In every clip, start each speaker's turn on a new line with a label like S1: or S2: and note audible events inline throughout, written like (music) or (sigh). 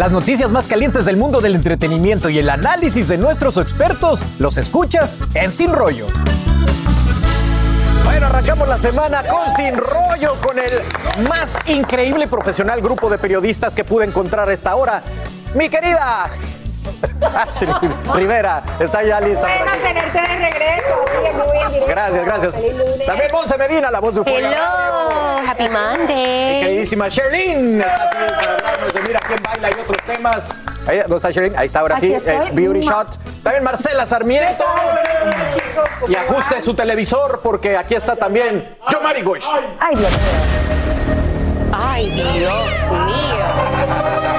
S1: Las noticias más calientes del mundo del entretenimiento y el análisis de nuestros expertos los escuchas en Sin Rollo. Bueno, arrancamos la semana con Sin Rollo, con el más increíble profesional grupo de periodistas que pude encontrar a esta hora. Mi querida (laughs) Rivera está ya lista.
S2: Bueno tenerte de regreso. Muy.
S1: Gracias, gracias.
S2: Feliz lunes.
S1: También Monse Medina, la voz de
S3: Hello, happy
S1: Mi
S3: Monday.
S1: queridísima Sherlyn Mira quién baila y otros temas. Ahí, ¿Dónde está Sherlyn? Ahí está ahora
S4: Aquí
S1: sí, Beauty. Shot. También Marcela Sarmiento.
S2: chicos, ¿cómo
S1: Y ajuste
S2: van?
S1: su televisor porque aquí está también Yo Mari Goiz.
S4: Ay, Dios mío.
S3: Ay, Dios mío.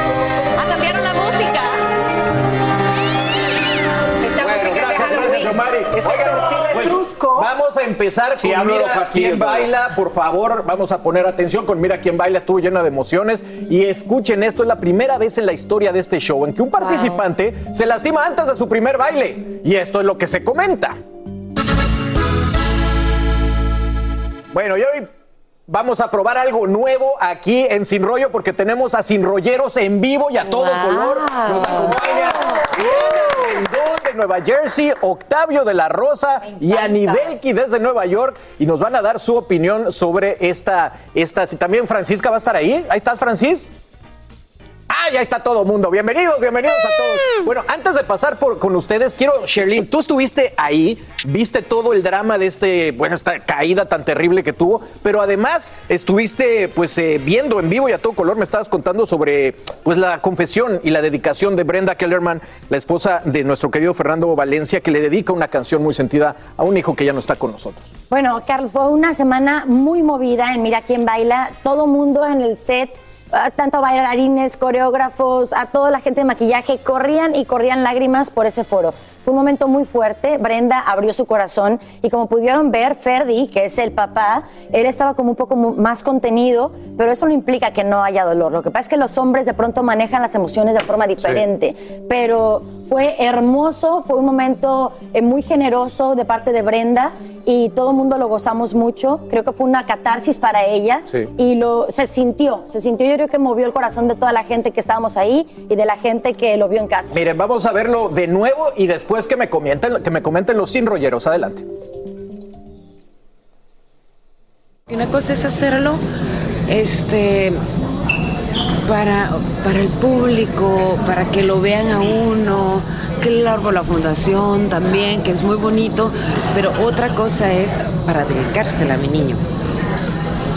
S1: Pues, vamos a empezar
S5: Sí,
S1: con Mira
S5: fastidio,
S1: quién baila. Por favor, vamos a poner atención con Mira quién baila. Estuvo llena de emociones. Y escuchen esto, es la primera vez en la historia de este show en que un participante se lastima antes de su primer baile. Y esto es lo que se comenta. Bueno, y hoy vamos a probar algo nuevo aquí en Sin Rollo porque tenemos a Sin Rolleros en vivo y a todo
S3: Wow.
S1: color. Nos acompaña Diana Rendón de Nueva Jersey, Octavio de la Rosa y Anibelki desde Nueva York y nos van a dar su opinión sobre esta, esta. Si también Francisca va a estar ahí. Ahí estás, Francis. Ya está todo mundo. Bienvenidos, bienvenidos a todos. Bueno, antes de pasar por, con ustedes, quiero, Sherlyn, tú estuviste ahí, viste todo el drama de este, bueno, esta caída tan terrible que tuvo, pero además estuviste, pues, eh, viendo en vivo y a todo color, me estabas contando sobre, pues, la confesión y la dedicación de Brenda Kellerman, la esposa de nuestro querido Fernando Valencia, que le dedica una canción muy sentida a un hijo que ya no está con nosotros.
S6: Bueno, Carlos, fue una semana muy movida en Mira quién baila. Todo mundo en el set, tanto bailarines, coreógrafos, a toda la gente de maquillaje, corrían y corrían lágrimas por ese foro. Fue un momento muy fuerte. Brenda abrió su corazón y como pudieron ver, Ferdi, que es el papá, él estaba como un poco más contenido, pero eso no implica que no haya dolor. Lo que pasa es que los hombres de pronto manejan las emociones de forma diferente. Pero fue hermoso, fue un momento eh, muy generoso de parte de Brenda y todo el mundo lo gozamos mucho. Creo que fue una catarsis para ella
S1: Sí.
S6: y lo, se sintió, se sintió. Yo creo que movió el corazón de toda la gente que estábamos ahí y de la gente que lo vio en casa.
S1: Miren, vamos a verlo de nuevo y después que me comenten, que me comenten los sin rolleros. Adelante.
S7: Una cosa es hacerlo este, para, para el público, para que lo vean a uno, claro, la fundación también, que es muy bonito, pero otra cosa es para dedicársela a mi niño.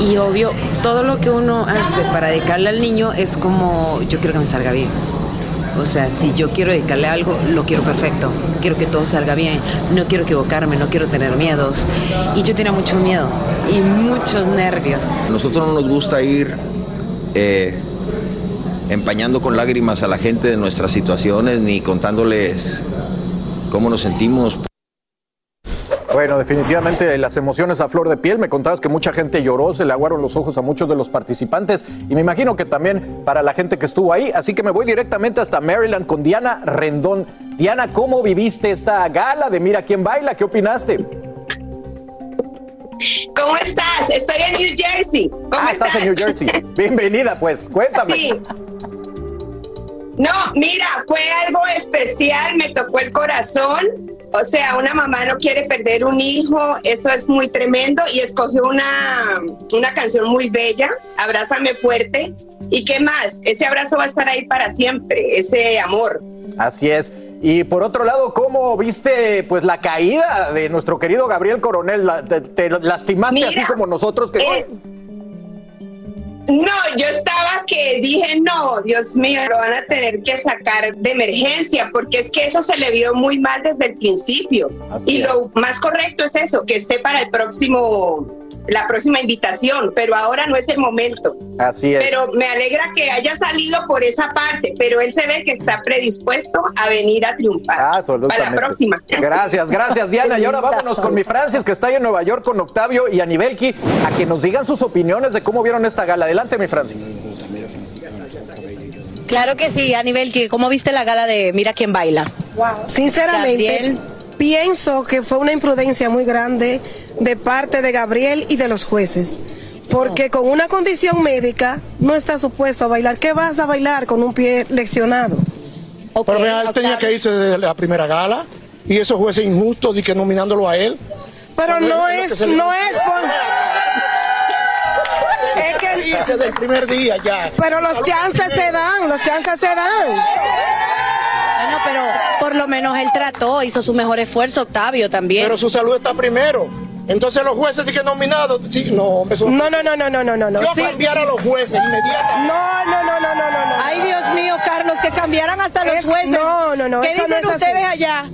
S7: Y obvio, todo lo que uno hace para dedicarle al niño es como yo quiero que me salga bien. O sea, si yo quiero dedicarle algo, lo quiero perfecto. Quiero que todo salga bien. No quiero equivocarme, no quiero tener miedos. Y yo tenía mucho miedo y muchos nervios.
S8: A nosotros no nos gusta ir eh, empañando con lágrimas a la gente de nuestras situaciones ni contándoles cómo nos sentimos.
S1: Bueno, definitivamente las emociones a flor de piel. Me contabas que mucha gente lloró, se le aguaron los ojos a muchos de los participantes y me imagino que también para la gente que estuvo ahí. Así que me voy directamente hasta Maryland con Diana Rendón. Diana, ¿cómo viviste esta gala de Mira quién baila? ¿Qué opinaste?
S9: ¿Cómo estás? Estoy en New Jersey. ¿Cómo
S1: Ah, estás en New Jersey. Bienvenida, pues, cuéntame.
S9: Sí. No, mira, fue algo especial, me tocó el corazón. O sea, una mamá no quiere perder un hijo, eso es muy tremendo. Y escogió una, una canción muy bella, Abrázame fuerte. ¿Y qué más? Ese abrazo va a estar ahí para siempre, ese amor.
S1: Así es. Y por otro lado, ¿cómo viste pues la caída de nuestro querido Gabriel Coronel? ¿Te, te lastimaste
S9: Mira,
S1: así como nosotros? Que...
S9: eh, No, yo estaba que dije, no, Dios mío, lo van a tener que sacar de emergencia, porque es que eso se le vio muy mal desde el principio.
S1: Así
S9: y
S1: es.
S9: lo más correcto es eso, que esté para el próximo, la próxima invitación, pero ahora no es el momento.
S1: Así es.
S9: Pero me alegra que haya salido por esa parte, pero él se ve que está predispuesto a venir a triunfar.
S1: Absolutamente.
S9: Para la próxima.
S1: Gracias, gracias Diana. Y ahora vámonos con mi Francis, que está ahí en Nueva York con Octavio y Anibelki, a que nos digan sus opiniones de cómo vieron esta gala. Adelante, mi Francis.
S3: Claro que sí, a nivel que, ¿cómo viste la gala de Mira quién baila?
S5: Sinceramente,
S3: Gabriel.
S5: pienso que fue una imprudencia muy grande de parte de Gabriel y de los jueces. Porque con una condición médica no está supuesto a bailar. ¿Qué vas a bailar con un pie leccionado?
S10: Pero vea, él tenía que irse de la primera gala y esos jueces injustos y que nominándolo a él.
S5: Pero no es, no es por...
S10: Irse del primer día ya.
S5: Pero los chances se dan, los chances se dan.
S3: Bueno, pero por lo menos él trató, hizo su mejor esfuerzo, Octavio también.
S10: Pero su salud está primero. Entonces los jueces que nominados, sí, no, hombre, eso-
S5: No, no, no, no, no, no, no. no.
S10: Yo
S5: Sí.
S10: cambiar a los jueces inmediatamente.
S5: No, no, no, no, no, no, no.
S3: Ay, Dios mío, Carlos, que cambiaran hasta los
S5: Es-
S3: jueces.
S5: No, no, no.
S3: ¿Qué
S5: eso
S3: dicen
S5: no es así.
S3: ustedes allá?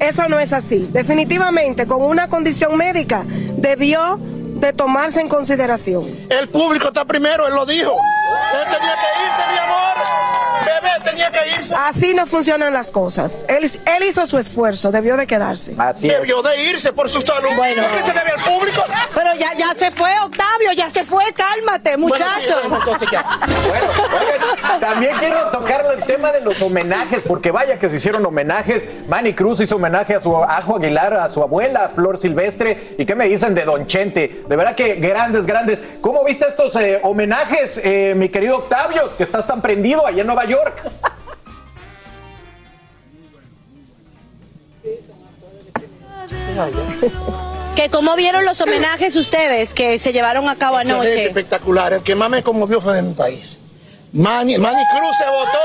S5: Eso no es así. Definitivamente, con una condición médica, debió de tomarse en consideración.
S10: El público está primero, él lo dijo. Él tenía que irse, mi amor. Bebé tenía que irse.
S5: Así no funcionan las cosas. Él, él hizo su esfuerzo, debió de quedarse.
S1: Así es.
S10: Debió de irse por su salud.
S3: Bueno.
S10: ¿Por qué se debe al público?
S3: Pero ya, ya se fue, Octavio, ya se fue, cálmate, muchacho.
S10: Bueno, sí, entonces ya.
S1: Bueno, oigan, también quiero tocar el tema de los homenajes, porque vaya que se hicieron homenajes. Manny Cruz hizo homenaje a su Ajo Aguilar, a su abuela, Flor Silvestre. ¿Y qué me dicen de Don Chente? De verdad que grandes, grandes. ¿Cómo viste estos eh, homenajes, eh, mi querido Octavio, que estás tan prendido allá en Nueva York? (laughs)
S3: Que cómo vieron los homenajes ustedes que se llevaron a cabo anoche.
S10: espectacular. El que más me conmovió fue de mi país. Manny, Manny Cruz se votó.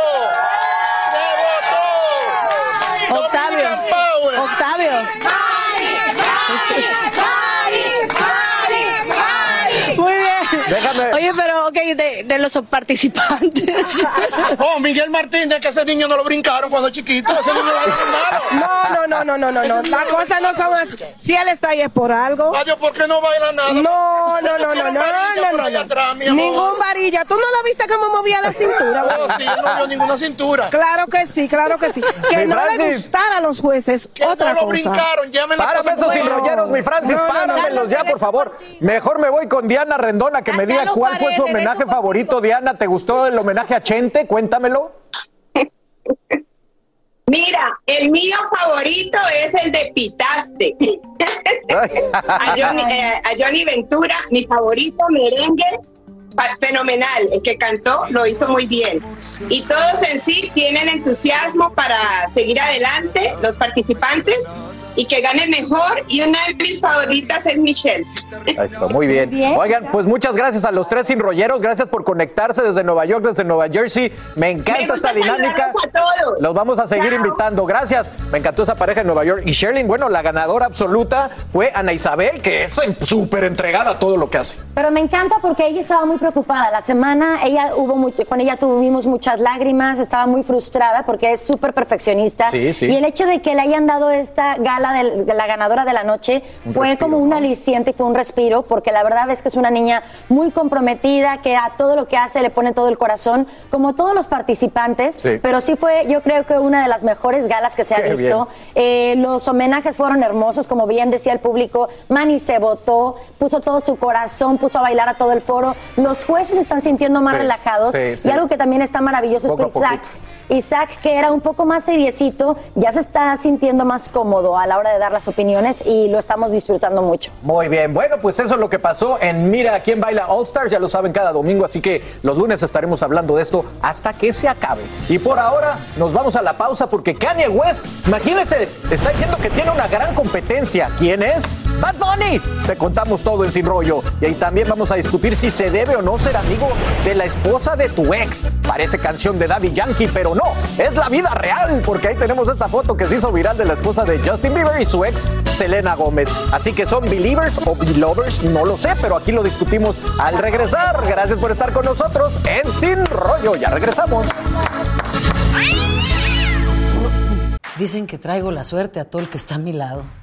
S10: Se votó.
S3: Octavio,
S10: Power.
S3: Octavio.
S1: Déjame-
S3: Oye, pero ok, de, de los participantes. (laughs)
S10: Oh, Miguel Martínez, que ese niño no lo brincaron cuando chiquito. Ese niño.
S5: No, no, no, no, no, no, no. Las cosas no son así. Si él está ahí es por algo.
S10: Adiós, ¿por qué no baila nada?
S5: No, no, no, no, no,
S10: varilla
S5: no, no,
S10: atrás, mi amor.
S5: Ningún varilla. ¿Tú no la viste cómo movía la cintura?
S10: Oh, sí, no vio ninguna cintura.
S5: Claro que sí, claro que sí. Que
S1: Mi
S5: no le gustara a los jueces,
S10: Que
S5: otra
S10: no lo
S5: cosa.
S10: brincaron. Llamen la
S1: Párame esos enrolleros, mi Francis,
S5: No, no, no.
S1: páramelos ya, por favor. Mejor me voy con Diana Rendona, que me cuál fue su homenaje favorito. Diana, ¿te gustó el homenaje a Chente? Cuéntamelo.
S9: Mira, el mío favorito es el de Pitaste. a, Johnny, eh, a Johnny Ventura, mi favorito merengue, fenomenal. El que cantó lo hizo muy bien. Y todos en sí tienen entusiasmo para seguir adelante, los participantes, y que gane mejor. Y una de mis favoritas es Michelle.
S1: Eso, muy bien.
S6: Bien.
S1: Oigan, pues muchas gracias a los tres enrolleros. Gracias por conectarse desde Nueva York, desde Nueva Jersey. Me encanta
S9: Me
S1: esta dinámica.
S9: saludarlos a todos.
S1: Los vamos a seguir
S9: Chao.
S1: invitando. Gracias. Me encantó esa pareja en Nueva York. Y Sherlyn, bueno, la ganadora absoluta fue Ana Isabel, que es súper entregada a todo lo que hace.
S6: Pero me encanta porque ella estaba muy preocupada. La semana ella hubo mucho- con ella tuvimos muchas lágrimas, estaba muy frustrada porque es súper perfeccionista.
S1: Sí, sí.
S6: Y el hecho de que le hayan dado esta gala de la ganadora de la noche
S1: Un
S6: fue
S1: respiro,
S6: como un
S1: ¿no?
S6: aliciente y fue un respiro porque la verdad es que es una niña muy comprometida, que a todo lo que hace le pone todo el corazón, como todos los participantes.
S1: Sí.
S6: Pero sí fue, yo creo que una de las mejores galas que se ha
S1: Qué
S6: visto. Eh, los homenajes fueron hermosos, como bien decía el público. Manny se votó, puso todo su corazón, puso a bailar a todo el foro. Los jueces se están sintiendo más
S1: Sí,
S6: relajados.
S1: sí.
S6: Y algo que también está maravilloso
S1: Poco
S6: es que Isaac. Isaac, que era un poco más seriecito, ya se está sintiendo más cómodo a la hora de dar las opiniones y lo estamos disfrutando mucho.
S1: Muy bien, bueno, pues eso es lo que pasó en Mira quién baila All Stars, ya lo saben cada domingo, así que los lunes estaremos hablando de esto hasta que se acabe. Y por ahora nos vamos a la pausa porque Kanye West, imagínense, está diciendo que tiene una gran competencia. ¿Quién es? Bad Bunny. Te contamos todo en Sin Rollo. Y ahí también vamos a discutir si se debe o no ser amigo de la esposa de tu ex. Parece canción de Daddy Yankee, pero no, es la vida real, porque ahí tenemos esta foto que se hizo viral de la esposa de Justin Bieber y su ex, Selena Gómez. Así que son believers o belovers, no lo sé, pero aquí lo discutimos al regresar. Gracias por estar con nosotros en Sin Rollo. Ya regresamos.
S11: Dicen que traigo la suerte a todo el que está a mi lado.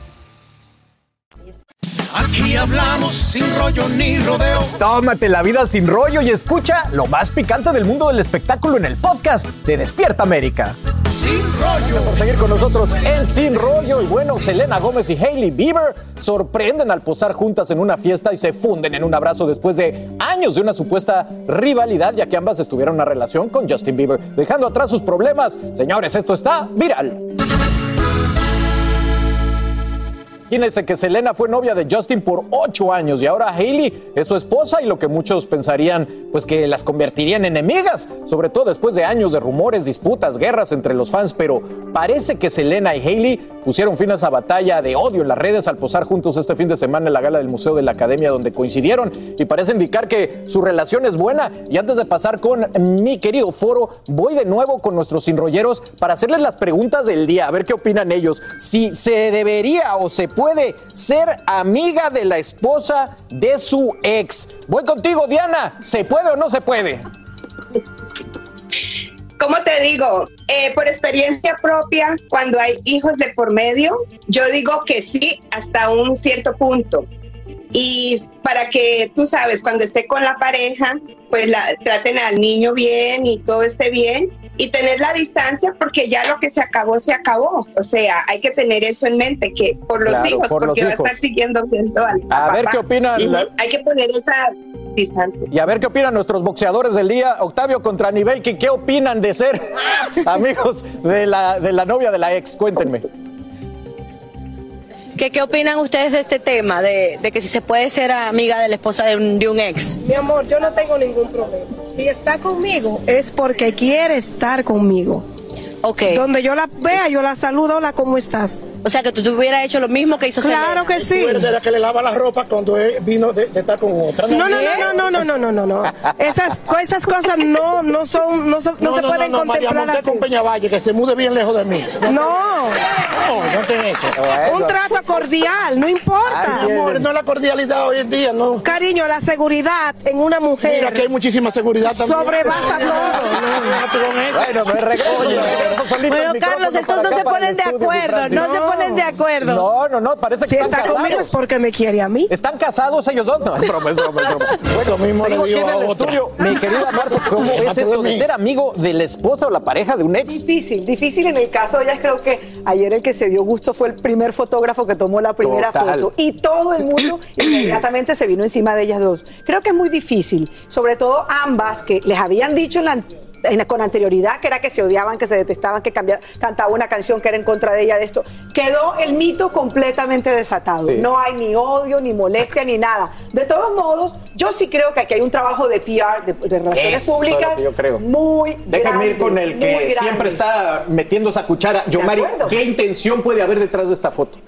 S12: Aquí hablamos sin rollo ni rodeo.
S1: Tómate la vida sin rollo y escucha lo más picante del mundo del espectáculo en el podcast de Despierta América.
S12: Sin rollo.
S1: Gracias por seguir con nosotros en Sin Rollo. Y bueno, Selena Gómez y Hailey Bieber sorprenden al posar juntas en una fiesta y se funden en un abrazo después de años de una supuesta rivalidad, ya que ambas estuvieron en una relación con Justin Bieber, dejando atrás sus problemas. Señores, esto está viral. Imagínense que Selena fue novia de Justin por ocho años y ahora Hailey es su esposa y lo que muchos pensarían pues que las convertiría en enemigas, sobre todo después de años de rumores, disputas, guerras entre los fans, pero parece que Selena y Hailey pusieron fin a esa batalla de odio en las redes al posar juntos este fin de semana en la gala del Museo de la Academia donde coincidieron y parece indicar que su relación es buena. Y antes de pasar con mi querido foro, voy de nuevo con nuestros sinrolleros para hacerles las preguntas del día, a ver qué opinan ellos, si se debería o se puede ser amiga de la esposa de su ex. Voy contigo, Diana. ¿Se puede o no se puede?
S9: ¿Cómo te digo? Eh, por experiencia propia, cuando hay hijos de por medio, yo digo que sí hasta un cierto punto. Y para que tú sabes, cuando esté con la pareja, pues la, traten al niño bien y todo esté bien y tener la distancia porque ya lo que se acabó, se acabó. O sea, hay que tener eso en mente, que por los
S1: Claro,
S9: hijos,
S1: por
S9: porque
S1: los
S9: va a estar siguiendo viendo al
S1: A
S9: al
S1: ver
S9: papá.
S1: qué opinan la-
S9: Hay que poner esa distancia.
S1: Y a ver qué opinan nuestros boxeadores del día. Octavio contra Nivel, ¿qué, qué opinan de ser (laughs) amigos de la, de la novia de la ex? Cuéntenme.
S3: ¿Qué, qué opinan ustedes de este tema? De, de que si se puede ser amiga de la esposa de un, de un ex.
S5: Mi amor, yo no tengo ningún problema. Si está conmigo es porque quiere estar conmigo.
S3: Ok.
S5: Donde yo la vea, yo la saludo, hola, ¿cómo estás?
S3: O sea, que tú, tú hubieras hecho lo mismo que hizo
S5: Claro
S3: Selena.
S5: que sí.
S10: Tú eres de la que le lava la ropa cuando él vino de, de estar con otra.
S5: No, no, no, no, no, no, no, no, no, no. Esas, esas cosas no, no son, no, son- no se pueden
S10: no, María
S5: contemplar
S10: Monté
S5: así.
S10: con Peñavalle, que se mude bien lejos de mí.
S5: No.
S10: No, no te eso.
S5: Un trato cordial, no importa.
S10: Ay, amor, no es la cordialidad hoy en día, no.
S5: Cariño, la seguridad en una mujer.
S10: Mira que hay muchísima seguridad también.
S5: Sobrepasa todo.
S1: Bueno, me regreso, me regreso solito
S3: Bueno, Carlos, estos no se ponen de acuerdo, no se ponen de acuerdo.
S1: No, no, no, parece que
S5: Si
S1: están
S5: está conmigo
S1: casados.
S5: es porque me quiere a mí.
S1: ¿Están casados ellos dos? No, es broma, es broma, es broma. (laughs)
S10: Lo mismo le
S1: aquí
S10: digo
S1: en el estudio. Mi querida Marce, (laughs) ¿cómo es esto
S10: de
S1: ser amigo de la esposa o la pareja de un ex?
S13: Difícil, difícil en el caso de ellas. Creo que ayer el que se dio gusto fue el primer fotógrafo que tomó la primera
S1: Total.
S13: foto y todo el mundo (coughs) inmediatamente se vino encima de ellas dos. Creo que es muy difícil, sobre todo ambas que les habían dicho en la en- con anterioridad que era que se odiaban, que se detestaban, que cambia- cantaba una canción que era en contra de ella de esto. Quedó el mito completamente desatado.
S1: Sí.
S13: No hay ni odio, ni molestia, ni nada. De todos modos, yo sí creo que aquí hay un trabajo de PR, de, de relaciones
S1: Eso
S13: públicas,
S1: yo creo.
S13: muy
S1: Déjenme ir con el que siempre está metiendo esa cuchara. Yo,
S13: De
S1: Mari,
S13: acuerdo.
S1: ¿qué intención puede haber detrás de esta foto?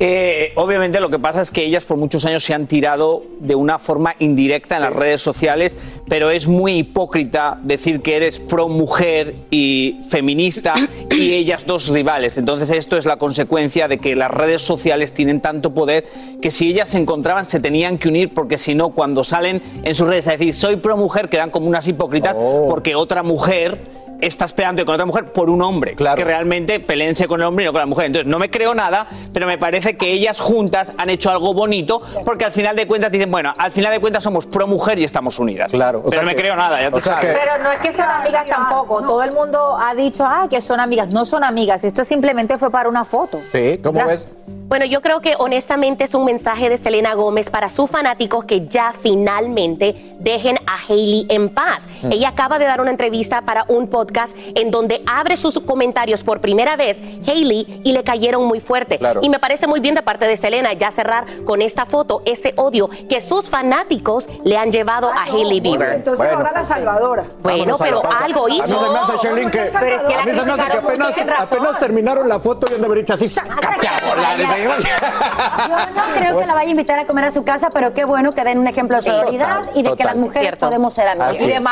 S14: Eh, obviamente lo que pasa es que ellas por muchos años se han tirado de una forma indirecta en las redes sociales, pero es muy hipócrita decir que eres pro mujer y feminista (coughs) y ellas dos rivales. Entonces esto es la consecuencia de que las redes sociales tienen tanto poder que si ellas se encontraban se tenían que unir porque si no cuando salen en sus redes a decir soy pro mujer quedan como unas hipócritas porque otra mujer está esperando con otra mujer por un hombre. Que realmente peleense con el hombre y no con la mujer. Entonces, no me creo nada, pero me parece que ellas juntas han hecho algo bonito porque al final de cuentas dicen, bueno, al final de cuentas somos pro mujer y estamos unidas. Claro.
S1: o
S14: Pero
S1: sea
S14: no me
S1: que-
S14: creo nada, ya
S1: sea
S14: sabes.
S1: que-
S2: Pero no es que son amigas tampoco. Todo el mundo ha dicho, ah, que son amigas. No son amigas. Esto simplemente fue para una foto.
S1: Sí, ¿cómo
S2: Ya.
S1: ves?
S15: Bueno, yo creo que honestamente es un mensaje de Selena Gómez para sus fanáticos que ya finalmente dejen a Hailey en paz.
S16: Mm.
S15: Ella acaba de dar una entrevista para un podcast en donde abre sus comentarios por primera vez Hailey y le cayeron muy fuerte.
S16: Claro.
S15: Y me parece muy bien de parte de Selena ya cerrar con esta foto ese odio que sus fanáticos le han llevado a Hailey Bieber.
S13: Entonces ahora la salvadora.
S15: Bueno, pero algo
S1: A mí
S15: hizo.
S1: se me hace, Sherlyn, que, a mí se me hace que apenas, terminaron la foto y han de haber dicho así, sácate a volar.
S6: Yo no creo que la vaya a invitar a comer a su casa, pero qué bueno que den un ejemplo de solidaridad
S1: Total,
S6: y de que las mujeres podemos ser amigas.
S1: Así es.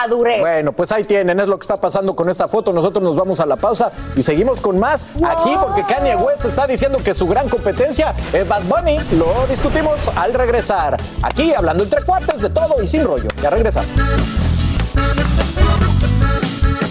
S1: Bueno, pues ahí tienen, es lo que está pasando con esta foto. Nosotros nos vamos a la pausa y seguimos con más aquí porque Kanye West está diciendo que su gran competencia es Bad Bunny. Lo discutimos al regresar. Aquí hablando entre cuates de todo y sin rollo. Ya regresamos.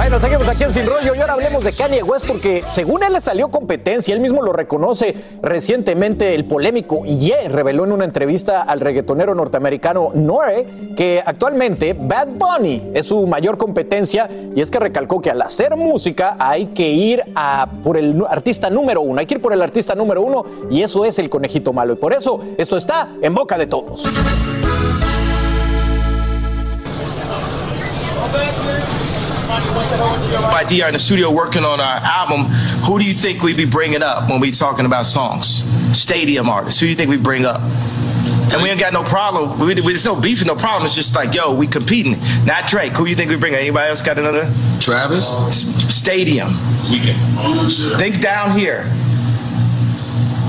S1: Bueno, seguimos aquí en Sin Rollo y ahora hablemos de Kanye West porque según él le salió competencia, él mismo lo reconoce recientemente el polémico Ye reveló en una entrevista al reggaetonero norteamericano Nore que actualmente Bad Bunny es su mayor competencia y es que recalcó que al hacer música hay que ir a por el artista número uno, hay que ir por el artista número uno y eso es el conejito malo y por eso esto está en boca de todos.
S16: Idea in the studio working on our album, who do you think we'd be bringing up when we talking about songs? Stadium artists. Who do you think we bring up? And we ain't got no problem. We, we, there's no beef, no problem. It's just like, yo, we competing. Not Drake. Who do you think we bring? Anybody else got another? Travis. Stadium. Weekend. Think down here.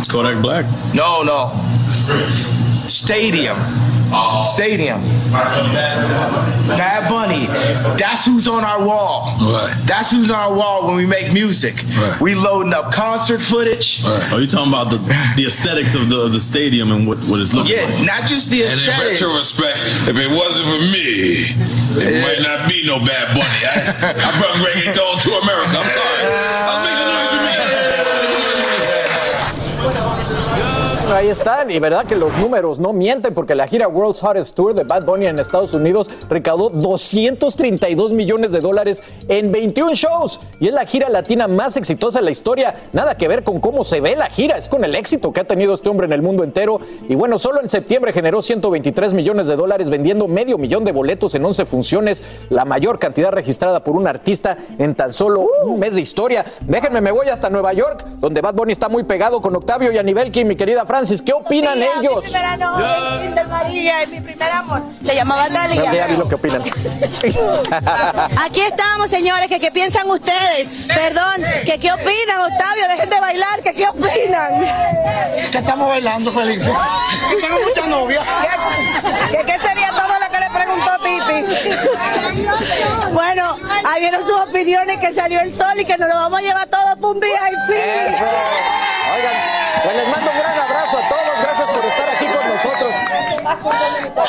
S16: Kodak Black. No, no. Stadium. Stadium. Bad Bunny. That's who's on our wall.
S17: Right.
S16: That's who's on our wall when we make music. We loading up concert footage.
S17: Are oh, you talking about the, the aesthetics of the, the stadium and what, what it's looking like?
S16: Yeah,
S17: like?
S16: not just the
S17: And in
S16: aesthetic.
S17: retrospect, if it wasn't for me, it might not be no Bad Bunny. I, I brought reggaeton to America. I'm sorry.
S1: Ahí están, y verdad que los números no mienten, porque la gira World's Hottest Tour de Bad Bunny en Estados Unidos recaudó 232 millones de dólares en 21 shows, y es la gira latina más exitosa de la historia. Nada que ver con cómo se ve la gira, es con el éxito que ha tenido este hombre en el mundo entero. Y bueno, solo en septiembre generó 123 millones de dólares vendiendo medio millón de boletos en 11 funciones, la mayor cantidad registrada por un artista en tan solo un mes de historia. Déjenme, me voy hasta Nueva York, donde Bad Bunny está muy pegado con Octavio y mi querida Francis. ¿Qué opinan ellos?
S18: Mi primera novia, Kinder María, es mi primer amor. Se llamaba
S1: Creo que ya vi
S18: Dalia.
S1: lo que opinan. (laughs)
S18: Aquí estamos, señores, que qué piensan ustedes. Perdón, que qué opinan, Octavio, dejen de bailar, que qué opinan.
S10: Que estamos bailando felices. Tengo muchas novias.
S18: ¿Qué, qué sería todo lo que le preguntó Titi? Bueno, ahí vieron sus opiniones que salió el sol y que nos lo vamos a llevar todo por un VIP.
S1: Oigan, pues les mando un gran abrazo a todos. Gracias por estar aquí con nosotros.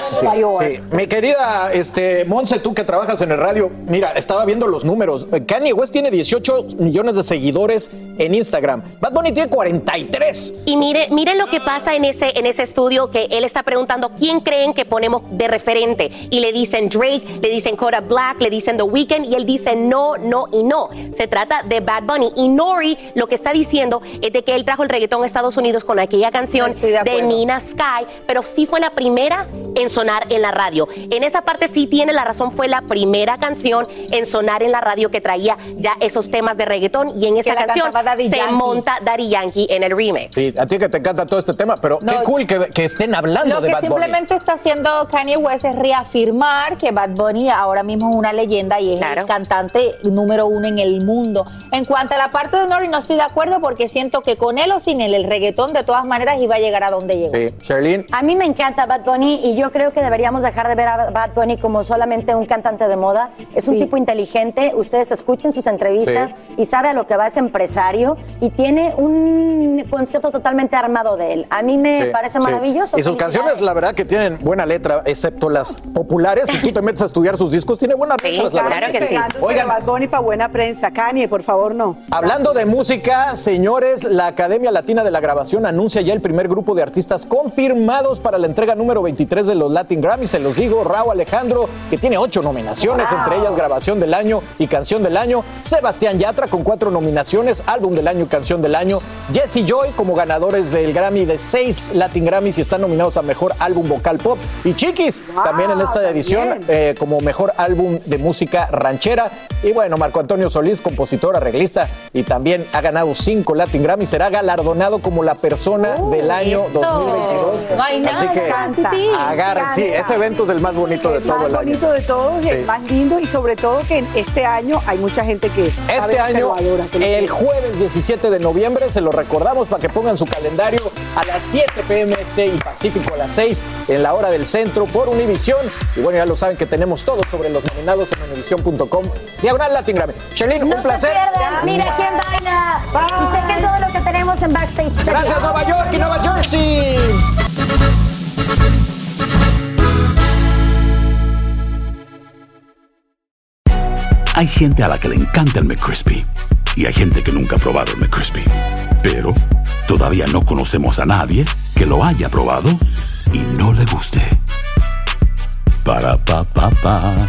S1: Sí, sí. Mi querida este, Monse, tú que trabajas en el radio, mira, estaba viendo los números. Kanye West tiene 18 millones de seguidores en Instagram. Bad Bunny tiene 43.
S15: Y mire, miren lo que pasa en ese, en ese estudio que él está preguntando quién creen que ponemos de referente. Y le dicen Drake, le dicen Kodak Black, le dicen The Weeknd y él dice no, no y no. Se trata de Bad Bunny. Y Nori lo que está diciendo es de que él trajo el reggaetón a Estados Unidos con aquella canción de. Nina Sky, pero sí fue la primera en sonar en la radio. En esa parte sí tiene la razón, fue la primera canción en sonar en la radio que traía ya esos temas de reggaetón y en esa canción se
S2: Yankee.
S15: monta Daddy Yankee en el remix.
S1: Sí, a ti que te encanta todo este tema, pero qué
S19: No,
S1: cool que, que estén hablando
S19: Lo
S1: de
S19: que
S1: Bad Bunny.
S19: simplemente está haciendo Kanye West es reafirmar que Bad Bunny ahora mismo es una leyenda y es el cantante número uno en el mundo. En cuanto a la parte de Nori, no estoy de acuerdo porque siento que con él o sin él, el reggaetón de todas maneras iba a llegar a donde llegó.
S1: Sí, Sherlyn.
S6: A mí me encanta Bad Bunny y yo creo que deberíamos dejar de ver a Bad Bunny como solamente un cantante de moda. Es un tipo inteligente, ustedes escuchen sus entrevistas
S1: Sí.
S6: y sabe a lo que va, es empresario y tiene un concepto totalmente armado de él. A mí me
S1: Sí,
S6: parece
S1: sí.
S6: maravilloso.
S1: Y sus canciones, la verdad, que tienen buena letra, excepto las populares. Si tú te metes a estudiar sus discos, tiene buenas letras, la verdad. Oigan,
S13: a Bad Bunny para buena prensa. Kanye, por favor, no.
S1: Hablando de música, señores, la Academia Latina de la Grabación anuncia ya el primer grupo de artistas confirmados para la entrega número 23 de los Latin Grammy. Se los digo, Raúl Alejandro, que tiene ocho nominaciones, entre ellas grabación del año y canción del año. Sebastián Yatra con cuatro nominaciones, álbum del año y canción del año. Jesse Joy como ganadores del Grammy de seis Latin Grammys y están nominados a mejor álbum vocal pop. Y Chiquis también en esta edición eh, como mejor álbum de música ranchera. Y bueno, Marco Antonio Solís, compositor, arreglista y también ha ganado cinco Latin Grammy. Será galardonado como la persona del año 2022.
S19: No hay nada,
S1: Así que
S19: canta. Sí,
S1: agarren, sí, ese evento es el más bonito de todo
S13: más
S1: el año.
S13: bonito de todos y
S1: Sí.
S13: el más lindo y sobre todo que en este año hay mucha gente que
S1: Este año,
S13: que adora, que
S1: el jueves 17 de noviembre, se lo recordamos para que pongan su calendario a las 7 pm este y Pacífico a las 6 en la hora del centro por Univisión. Y bueno, ya lo saben que tenemos todo sobre los nominados en univision.com. Diagonal Latin Grammy. Sherlyn,
S6: No
S1: un placer.
S6: se pierdan, mira quién baila. Y chequen todo lo que tenemos en backstage.
S1: Gracias Nueva York y Nueva Jersey.
S20: Hay gente a la que le encanta el McCrispy y hay gente que nunca ha probado el McCrispy. Pero todavía no conocemos a nadie que lo haya probado y no le guste. Para pa pa pa.